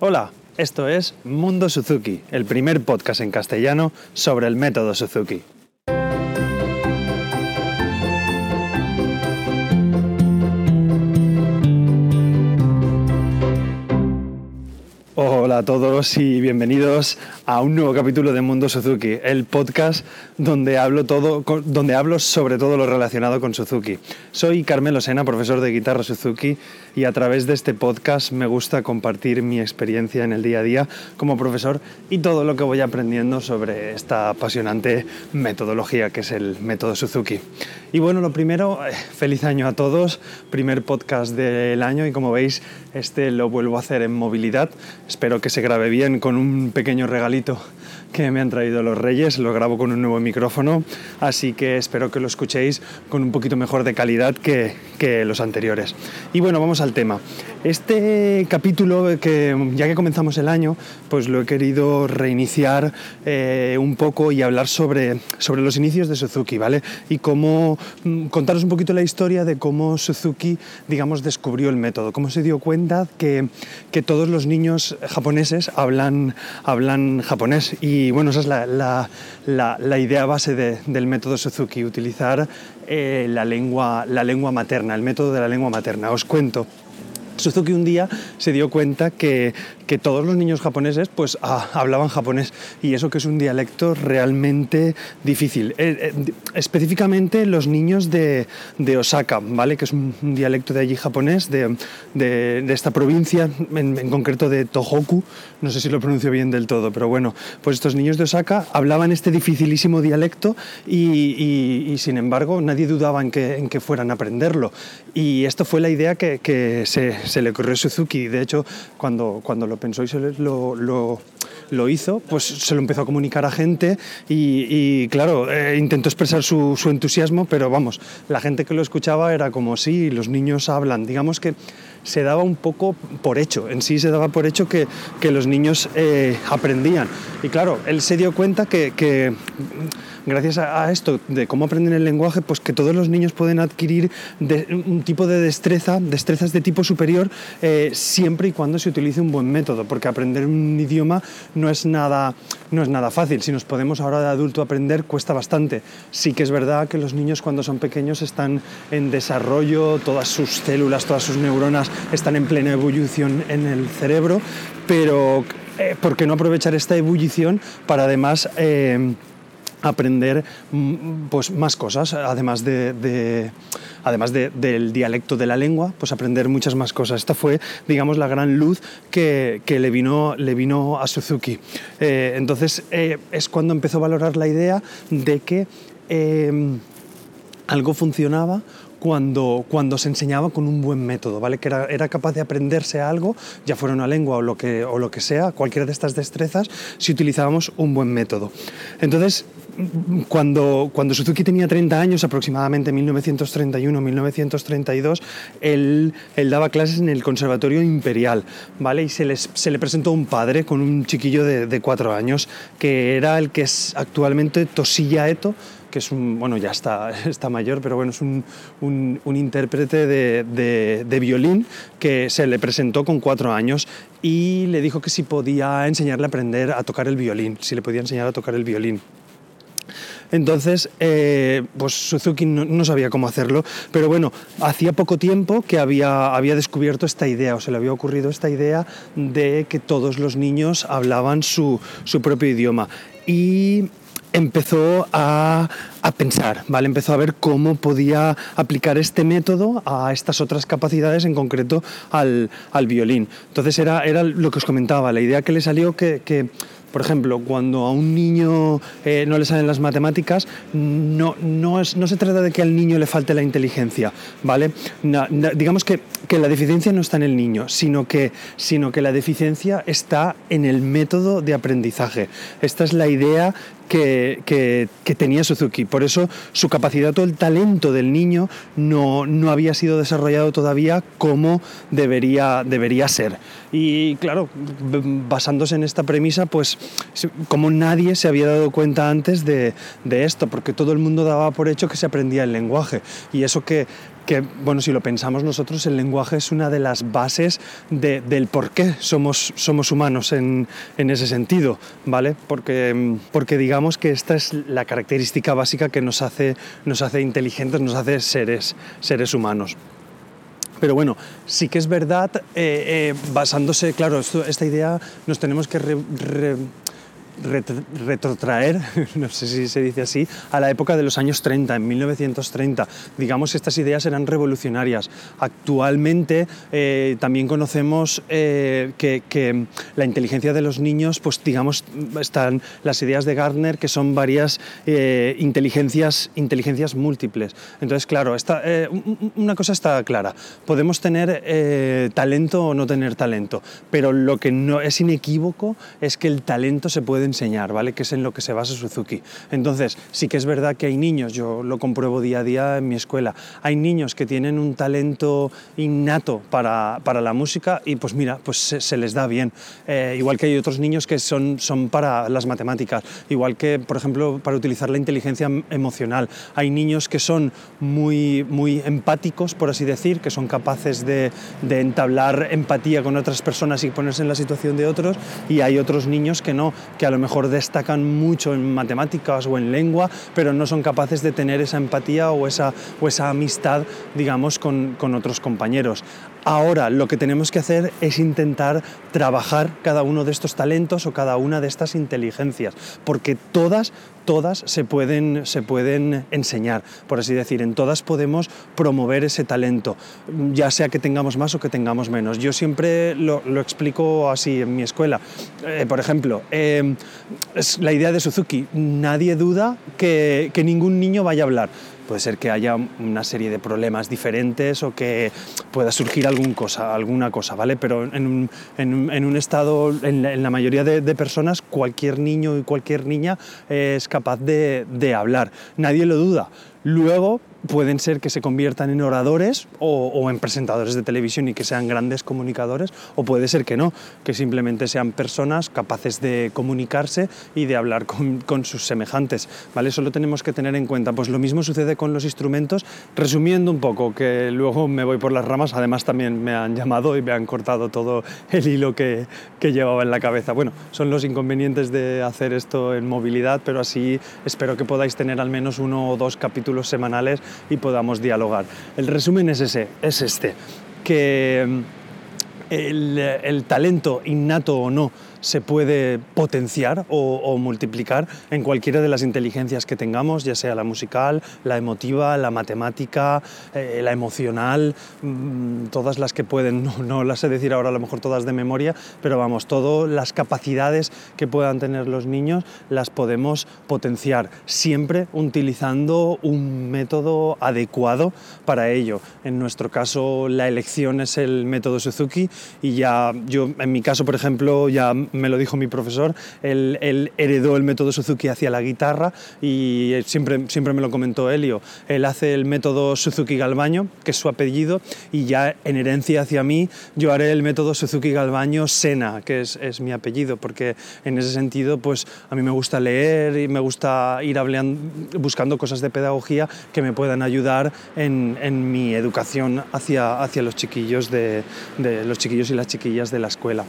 Hola, esto es Mundo Suzuki, el primer podcast en castellano sobre el método Suzuki. Hola a todos y bienvenidos a un nuevo capítulo de Mundo Suzuki, el podcast donde hablo, todo, donde hablo sobre todo lo relacionado con Suzuki. Soy Carmelo Sena, profesor de guitarra Suzuki, y a través de este podcast me gusta compartir mi experiencia en el día a día como profesor y todo lo que voy aprendiendo sobre esta apasionante metodología que es el método Suzuki. Y bueno, lo primero, eh, feliz año a todos, primer podcast del año y como veis, este lo vuelvo a hacer en movilidad Espero que se grabe bien con un pequeño regalito que me han traído los Reyes. Lo grabo con un nuevo micrófono, así que espero que lo escuchéis con un poquito mejor de calidad que, que los anteriores. Y bueno, vamos al tema. Este capítulo, que ya que comenzamos el año, pues lo he querido reiniciar eh, un poco y hablar sobre, sobre los inicios de Suzuki, ¿vale? Y cómo mm, contaros un poquito la historia de cómo Suzuki, digamos, descubrió el método, cómo se dio cuenta que, que todos los niños japoneses hablan, hablan japonés. Y bueno, esa es la, la, idea base del método Suzuki, utilizar eh, la, lengua, la lengua materna, el método de la lengua materna. Os cuento. Suzuki un día se dio cuenta que, que todos los niños japoneses pues ah, hablaban japonés y eso que es un dialecto realmente difícil. Eh, eh, específicamente los niños de, de, Osaka, ¿vale? que es un, dialecto de allí japonés, de, de, esta provincia, en, concreto de Tohoku, no sé si lo pronuncio bien del todo, pero bueno, pues estos niños de Osaka hablaban este dificilísimo dialecto y, y, sin embargo nadie dudaba en que, en que fueran a aprenderlo. Y esto fue la idea que, que se, se le ocurrió Suzuki. De hecho, cuando, cuando lo pensó y se lo, lo, hizo, pues se lo empezó a comunicar a gente y, claro, eh, intentó expresar su, entusiasmo, pero vamos, la gente que lo escuchaba era como, sí, los niños hablan. Digamos que se daba un poco por hecho, en sí se daba por hecho que, que los niños eh, aprendían. Y claro, él se dio cuenta que gracias a, esto de cómo aprenden el lenguaje, pues que todos los niños pueden adquirir un tipo de destreza, destrezas de tipo superior, eh, siempre y cuando se utilice un buen método, porque aprender un idioma no es nada, no es nada fácil. Si nos podemos ahora de adulto aprender, cuesta bastante. Sí que es verdad que los niños cuando son pequeños están en desarrollo, todas sus células, todas sus neuronas están en plena ebullición en el cerebro, pero eh, ¿por qué no aprovechar esta ebullición para además... Eh, aprender mm, pues, más cosas, además, de, además del dialecto de la lengua, pues aprender muchas más cosas. Esta fue, digamos, la gran luz que, le, vino, le vino a Suzuki. Eh, entonces eh, es cuando empezó a valorar la idea de que eh, algo funcionaba cuando, cuando se enseñaba con un buen método, ¿vale? que era, era, capaz de aprenderse algo, ya fuera una lengua o lo, que, o lo que sea, cualquiera de estas destrezas, si utilizábamos un buen método. Entonces, cuando, cuando Suzuki tenía 30 años, aproximadamente 1931-1932, él, él, daba clases en el Conservatorio Imperial, ¿vale? Y se, les, se le presentó un padre con un chiquillo de, de cuatro años, que era el que es actualmente Toshiya Eto, que es un, bueno, ya está, está mayor, pero bueno, es un, un, un intérprete de, de, de, violín que se le presentó con cuatro años y le dijo que si podía enseñarle a aprender a tocar el violín, si le podía enseñar a tocar el violín. Entonces, eh, pues Suzuki no, sabía cómo hacerlo, pero bueno, hacía poco tiempo que había, había descubierto esta idea, o se le había ocurrido esta idea de que todos los niños hablaban su, su propio idioma. Y empezó a, a, pensar, ¿vale? Empezó a ver cómo podía aplicar este método a estas otras capacidades, en concreto al, al violín. Entonces era, era lo que os comentaba, la idea que le salió que, que por ejemplo, cuando a un niño eh, no le salen las matemáticas, no, no, es, no, se trata de que al niño le falte la inteligencia, ¿vale? digamos que, que, la deficiencia no está en el niño, sino que, sino que la deficiencia está en el método de aprendizaje. Esta es la idea que, tenía Suzuki. Por eso su capacidad o el talento del niño no, no había sido desarrollado todavía como debería, debería ser. Y claro, basándose en esta premisa, pues como nadie se había dado cuenta antes de, de esto, porque todo el mundo daba por hecho que se aprendía el lenguaje. Y eso que que, bueno, si lo pensamos nosotros, el lenguaje es una de las bases del por qué somos, somos humanos en, en, ese sentido, ¿vale? Porque, porque digamos que esta es la característica básica que nos hace, nos hace inteligentes, nos hace seres, seres humanos. Pero bueno, sí que es verdad, eh, eh, basándose, claro, esta idea nos tenemos que retrotraer, no sé si se dice así, a la época de los años 30, en 1930. Digamos estas ideas eran revolucionarias. Actualmente eh, también conocemos eh, que, la inteligencia de los niños, pues digamos, están las ideas de Gardner, que son varias eh, inteligencias, inteligencias múltiples. Entonces, claro, una cosa está clara, podemos tener talento o no tener talento, pero lo que no es inequívoco es que el talento se puede enseñar, ¿vale? Que es en lo que se basa Suzuki. Entonces, sí que es verdad que hay niños, yo lo compruebo día a día en mi escuela, hay niños que tienen un talento innato para, para la música y pues mira, pues se, les da bien. Eh, igual que hay otros niños que son, son para las matemáticas, igual que, por ejemplo, para utilizar la inteligencia emocional. Hay niños que son muy, muy empáticos, por así decir, que son capaces de, de entablar empatía con otras personas y ponerse en la situación de otros, y hay otros niños que no, que a lo mejor destacan mucho en matemáticas o en lengua, pero no son capaces de tener esa empatía o esa, o esa amistad, digamos, con, con otros compañeros. Ahora lo que tenemos que hacer es intentar trabajar cada uno de estos talentos o cada una de estas inteligencias, porque todas todas se pueden, se pueden enseñar, por así decir, en todas podemos promover ese talento, ya sea que tengamos más o que tengamos menos. Yo siempre lo, explico así en mi escuela. Eh, por ejemplo, eh, es la idea de Suzuki, nadie duda que, que ningún niño vaya a hablar puede ser que haya una serie de problemas diferentes o que pueda surgir algún cosa, alguna cosa, ¿vale? Pero en un, estado, en la, mayoría de, personas, cualquier niño y cualquier niña es capaz de hablar. Nadie lo duda. Luego, pueden ser que se conviertan en oradores o, en presentadores de televisión y que sean grandes comunicadores, o puede ser que no, que simplemente sean personas capaces de comunicarse y de hablar con, sus semejantes. ¿vale? Eso lo tenemos que tener en cuenta. Pues lo mismo sucede con los instrumentos. Resumiendo un poco, que luego me voy por las ramas, además también me han llamado y me han cortado todo el hilo que, que llevaba en la cabeza. Bueno, son los inconvenientes de hacer esto en movilidad, pero así espero que podáis tener al menos uno o dos capítulos semanales y podamos dialogar. El resumen es ese, es este, que el, talento innato o no se puede potenciar o, multiplicar en cualquiera de las inteligencias que tengamos, ya sea la musical, la emotiva, la matemática, eh, la emocional, mm, todas las que pueden, no, no, las sé decir ahora a lo mejor todas de memoria, pero vamos, todas las capacidades que puedan tener los niños las podemos potenciar, siempre utilizando un método adecuado para ello. En nuestro caso la elección es el método Suzuki y ya yo en mi caso por ejemplo ya me lo dijo mi profesor, él, heredó el método Suzuki hacia la guitarra y siempre, siempre me lo comentó Helio. Él hace el método Suzuki Galbaño, que es su apellido, y ya en herencia hacia mí yo haré el método Suzuki Galbaño Sena, que es, es mi apellido, porque en ese sentido pues a mí me gusta leer y me gusta ir hablando, buscando cosas de pedagogía que me puedan ayudar en, en mi educación hacia, hacia los chiquillos de, de los chiquillos y las chiquillas de la escuela.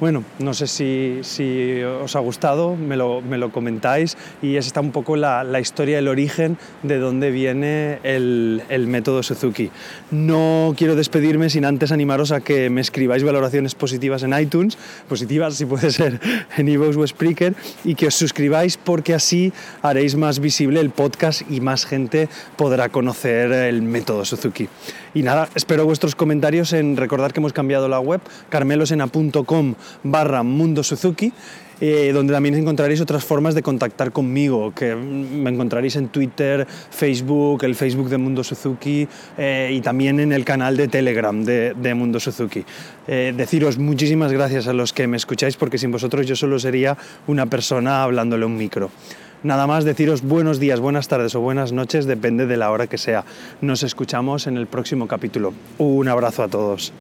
Bueno, no sé si, os ha gustado, me lo, comentáis y esa está un poco la, historia, el origen de dónde viene el, método Suzuki. No quiero despedirme sin antes animaros a que me escribáis valoraciones positivas en iTunes, positivas si puede ser en iVoox o Spreaker, y que os suscribáis porque así haréis más visible el podcast y más gente podrá conocer el método Suzuki. Y nada, espero vuestros comentarios en recordar que hemos cambiado la web, carmelosena.com barra Mundo Suzuki, eh, donde también encontraréis otras formas de contactar conmigo, que me encontraréis en Twitter, Facebook, el Facebook de Mundo Suzuki eh, y también en el canal de Telegram de, Mundo Suzuki. Eh, deciros muchísimas gracias a los que me escucháis, porque sin vosotros yo solo sería una persona hablándole un micro. Nada más deciros buenos días, buenas tardes o buenas noches, depende de la hora que sea. Nos escuchamos en el próximo capítulo. Un abrazo a todos.